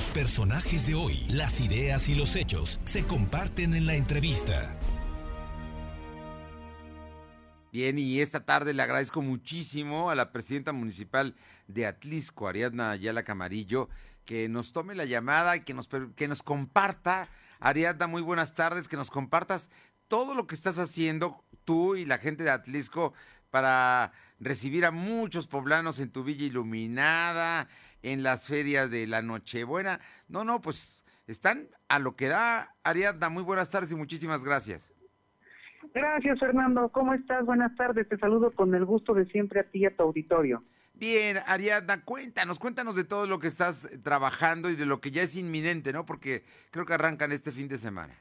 Los personajes de hoy, las ideas y los hechos se comparten en la entrevista. Bien, y esta tarde le agradezco muchísimo a la presidenta municipal de Atlisco, Ariadna Ayala Camarillo, que nos tome la llamada y que nos, que nos comparta. Ariadna, muy buenas tardes, que nos compartas todo lo que estás haciendo tú y la gente de Atlisco para recibir a muchos poblanos en tu villa iluminada, en las ferias de la Nochebuena. No, no, pues están a lo que da. Ariadna, muy buenas tardes y muchísimas gracias. Gracias, Fernando. ¿Cómo estás? Buenas tardes. Te saludo con el gusto de siempre a ti y a tu auditorio. Bien, Ariadna, cuéntanos, cuéntanos de todo lo que estás trabajando y de lo que ya es inminente, ¿no? Porque creo que arrancan este fin de semana.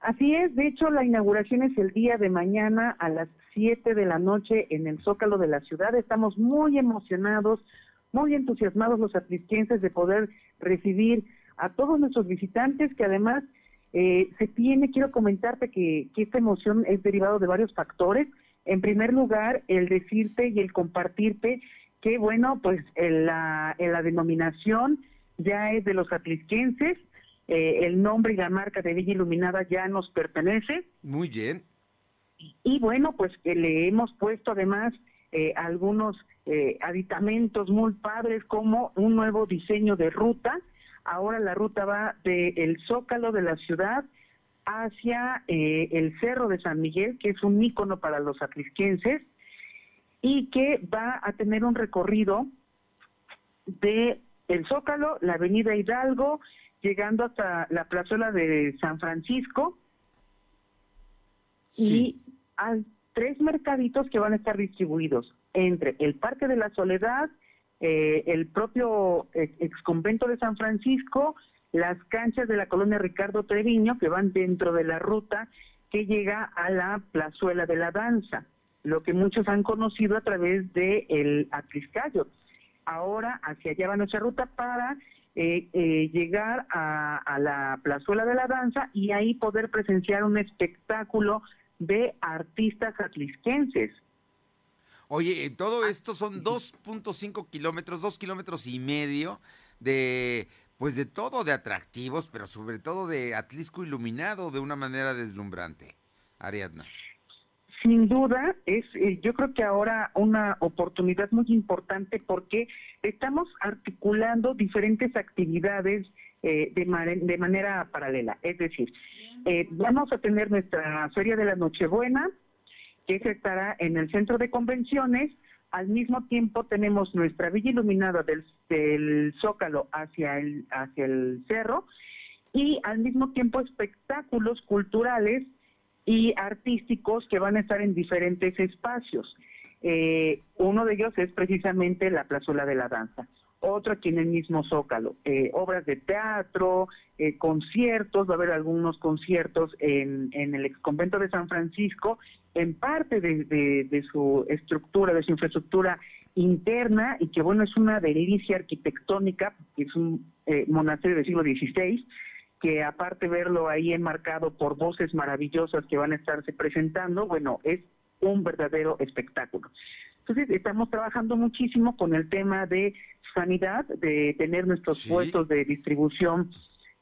Así es, de hecho la inauguración es el día de mañana a las 7 de la noche en el Zócalo de la ciudad. Estamos muy emocionados, muy entusiasmados los atlisquenses de poder recibir a todos nuestros visitantes que además eh, se tiene, quiero comentarte que, esta emoción es derivado de varios factores. En primer lugar, el decirte y el compartirte que, bueno, pues la, la denominación ya es de los atlisquenses, eh, el nombre y la marca de Villa Iluminada ya nos pertenece. Muy bien. Y, bueno, pues que le hemos puesto además eh, algunos aditamentos muy padres como un nuevo diseño de ruta, Ahora la ruta va del Zócalo de la ciudad hacia eh, el Cerro de San Miguel, que es un ícono para los atlisquenses, y que va a tener un recorrido de el Zócalo, la Avenida Hidalgo, llegando hasta la plazuela de San Francisco, y hay tres mercaditos que van a estar distribuidos entre el Parque de la Soledad, eh, el propio ex convento de San Francisco, las canchas de la colonia Ricardo Treviño, que van dentro de la ruta que llega a la plazuela de la danza, lo que muchos han conocido a través de el Atliscayo. Ahora hacia allá va nuestra ruta para eh, eh, llegar a, a, la plazuela de la danza y ahí poder presenciar un espectáculo de artistas atlisquenses. Oye, todo esto son 2.5 kilómetros, 2 kilómetros y medio de, pues de todo, de atractivos, pero sobre todo de Atlisco iluminado de una manera deslumbrante. Ariadna. Sin duda, es eh, yo creo que ahora una oportunidad muy importante porque estamos articulando diferentes actividades eh, de, de, manera paralela. Es decir, eh, vamos a tener nuestra Feria de la Nochebuena, que estará en el centro de convenciones. Al mismo tiempo tenemos nuestra villa iluminada del, Zócalo hacia el, hacia el cerro y al mismo tiempo espectáculos culturales y artísticos que van a estar en diferentes espacios. Eh, uno de ellos es precisamente la Plazuela de la Danza otro aquí en el mismo Zócalo. Eh, obras de teatro, eh, conciertos, va a haber algunos conciertos en, en el convento de San Francisco, en parte de, de, su estructura, de su infraestructura interna, y que bueno, es una delicia arquitectónica, es un eh, monasterio del siglo XVI, que aparte verlo ahí enmarcado por voces maravillosas que van a estarse presentando, bueno, es un verdadero espectáculo. Entonces, estamos trabajando muchísimo con el tema de sanidad, de tener nuestros puestos de distribución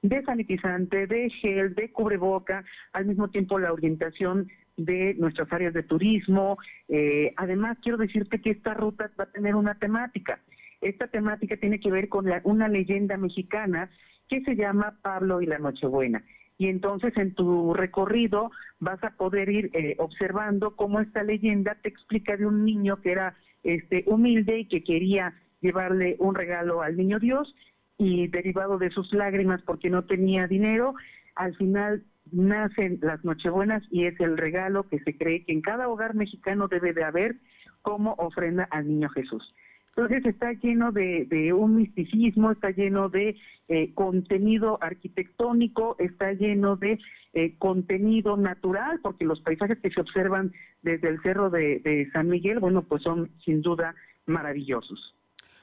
de sanitizante, de gel, de cubreboca, al mismo tiempo la orientación de nuestras áreas de turismo. Eh, además, quiero decirte que esta ruta va a tener una temática. Esta temática tiene que ver con una leyenda mexicana que se llama Pablo y la Nochebuena. Y entonces en tu recorrido vas a poder ir eh, observando cómo esta leyenda te explica de un niño que era este humilde y que quería llevarle un regalo al niño Dios y derivado de sus lágrimas porque no tenía dinero, al final nacen las Nochebuenas y es el regalo que se cree que en cada hogar mexicano debe de haber como ofrenda al niño Jesús. Entonces está lleno de, un misticismo, está lleno de eh, contenido arquitectónico, está lleno de eh, contenido natural, porque los paisajes que se observan desde el cerro de San Miguel, bueno, pues son sin duda maravillosos.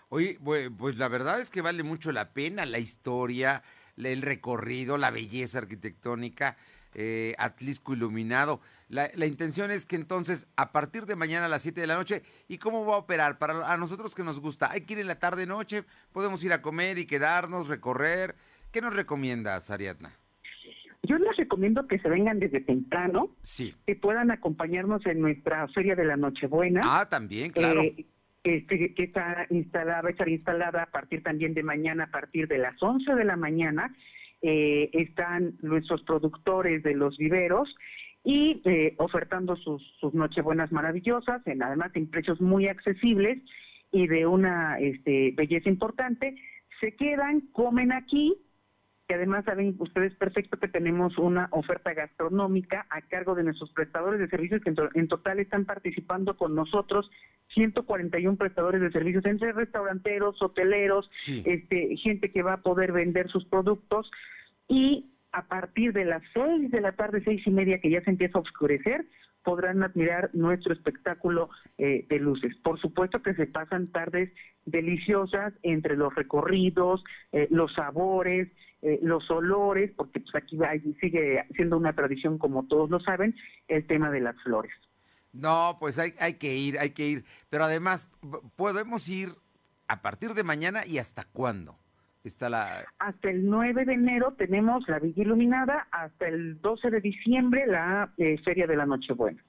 Oye, pues la verdad es que vale mucho la pena la historia, el recorrido, la belleza arquitectónica. Eh, Atlisco Iluminado. La, la, intención es que entonces, a partir de mañana a las 7 de la noche, ¿y cómo va a operar? Para a nosotros que nos gusta, hay que ir en la tarde-noche, podemos ir a comer y quedarnos, recorrer. ¿Qué nos recomiendas, Ariadna? Yo les recomiendo que se vengan desde temprano, sí. que puedan acompañarnos en nuestra Feria de la Nochebuena. Ah, también, claro. Eh, este, que está instalada, va a estar instalada a partir también de mañana, a partir de las 11 de la mañana. Eh, están nuestros productores de los viveros y eh, ofertando sus, nochebuenas maravillosas, en, además en precios muy accesibles y de una este, belleza importante. Se quedan, comen aquí, que además saben ustedes perfecto que tenemos una oferta gastronómica a cargo de nuestros prestadores de servicios que en, total están participando con nosotros 141 prestadores de servicios entre restauranteros, hoteleros, este, gente que va a poder vender sus productos. Y a partir de las seis de la tarde, seis y media que ya se empieza a oscurecer, podrán admirar nuestro espectáculo eh, de luces. Por supuesto que se pasan tardes deliciosas entre los recorridos, eh, los sabores, eh, los olores, porque pues aquí sigue siendo una tradición, como todos lo saben, el tema de las flores. No, pues hay, hay que ir, hay que ir. Pero además, podemos ir a partir de mañana y hasta cuándo. Está la... Hasta el 9 de enero tenemos la Villa Iluminada, hasta el 12 de diciembre la eh, Feria de la Nochebuena.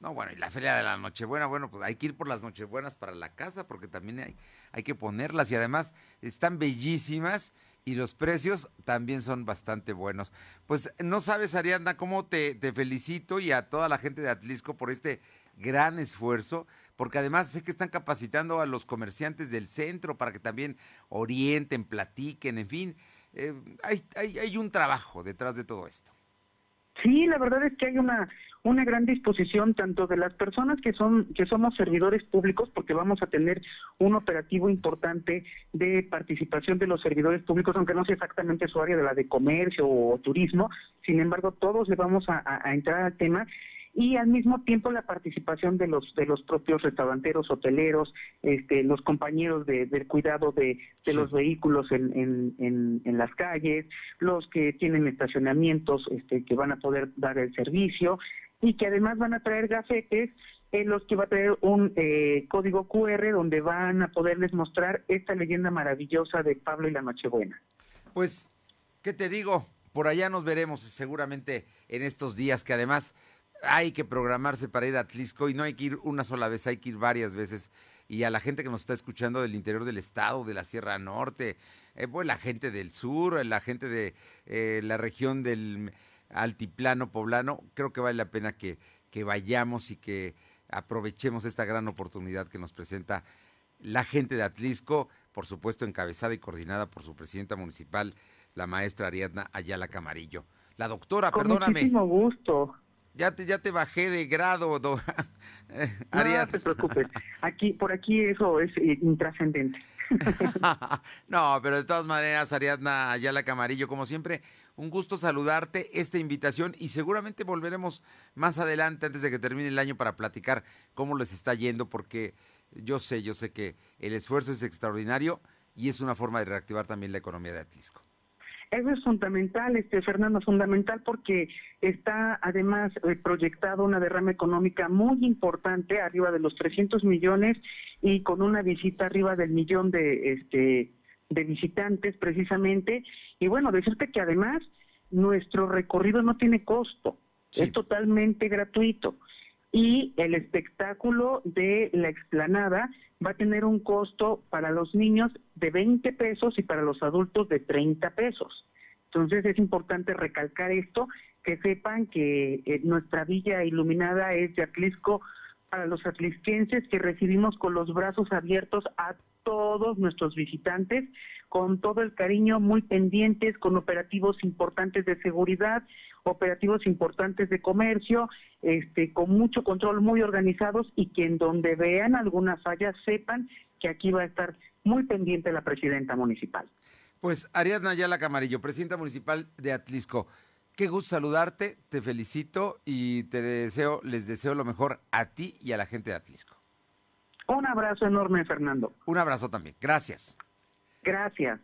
No, bueno, y la Feria de la Nochebuena, bueno, pues hay que ir por las Nochebuenas para la casa, porque también hay, hay que ponerlas y además están bellísimas y los precios también son bastante buenos. Pues no sabes, Ariadna, cómo te, te, felicito y a toda la gente de Atlisco por este gran esfuerzo, porque además sé que están capacitando a los comerciantes del centro para que también orienten, platiquen, en fin, eh, hay, hay, hay un trabajo detrás de todo esto. Sí, la verdad es que hay una una gran disposición tanto de las personas que son que somos servidores públicos porque vamos a tener un operativo importante de participación de los servidores públicos aunque no sea exactamente su área de la de comercio o turismo sin embargo todos le vamos a, a entrar al tema y al mismo tiempo la participación de los de los propios restauranteros, hoteleros, este, los compañeros de, del cuidado de, de los vehículos en, en, en, las calles, los que tienen estacionamientos este, que van a poder dar el servicio y que además van a traer gafetes en los que va a traer un eh, código QR donde van a poderles mostrar esta leyenda maravillosa de Pablo y la Nochebuena. Pues, ¿qué te digo? Por allá nos veremos seguramente en estos días que además hay que programarse para ir a Atlisco y no hay que ir una sola vez, hay que ir varias veces. Y a la gente que nos está escuchando del interior del estado, de la Sierra Norte, eh, pues la gente del sur, la gente de eh, la región del altiplano poblano, creo que vale la pena que, que vayamos y que aprovechemos esta gran oportunidad que nos presenta la gente de Atlisco, por supuesto encabezada y coordinada por su presidenta municipal, la maestra Ariadna Ayala Camarillo. La doctora, Con perdóname. Muchísimo gusto. Ya te, ya te bajé de grado, do, No te preocupes. Aquí, por aquí eso es eh, intrascendente. no, pero de todas maneras, Ariadna Ayala Camarillo, como siempre, un gusto saludarte, esta invitación y seguramente volveremos más adelante, antes de que termine el año, para platicar cómo les está yendo, porque yo sé, yo sé que el esfuerzo es extraordinario y es una forma de reactivar también la economía de Atlisco. Eso es fundamental, este Fernando, fundamental porque está además eh, proyectado una derrama económica muy importante, arriba de los 300 millones y con una visita arriba del millón de este de visitantes precisamente. Y bueno, decirte que además nuestro recorrido no tiene costo, es totalmente gratuito y el espectáculo de la explanada va a tener un costo para los niños de 20 pesos y para los adultos de 30 pesos. Entonces es importante recalcar esto, que sepan que eh, nuestra villa iluminada es de Atlisco para los atlisquenses que recibimos con los brazos abiertos a todos nuestros visitantes, con todo el cariño, muy pendientes, con operativos importantes de seguridad, operativos importantes de comercio, este, con mucho control, muy organizados y que en donde vean alguna falla sepan que aquí va a estar muy pendiente la presidenta municipal. Pues Ariadna Ayala Camarillo, presidenta municipal de Atlisco. Qué gusto saludarte, te felicito y te deseo, les deseo lo mejor a ti y a la gente de Atlisco. Un abrazo enorme, Fernando. Un abrazo también. Gracias. Gracias.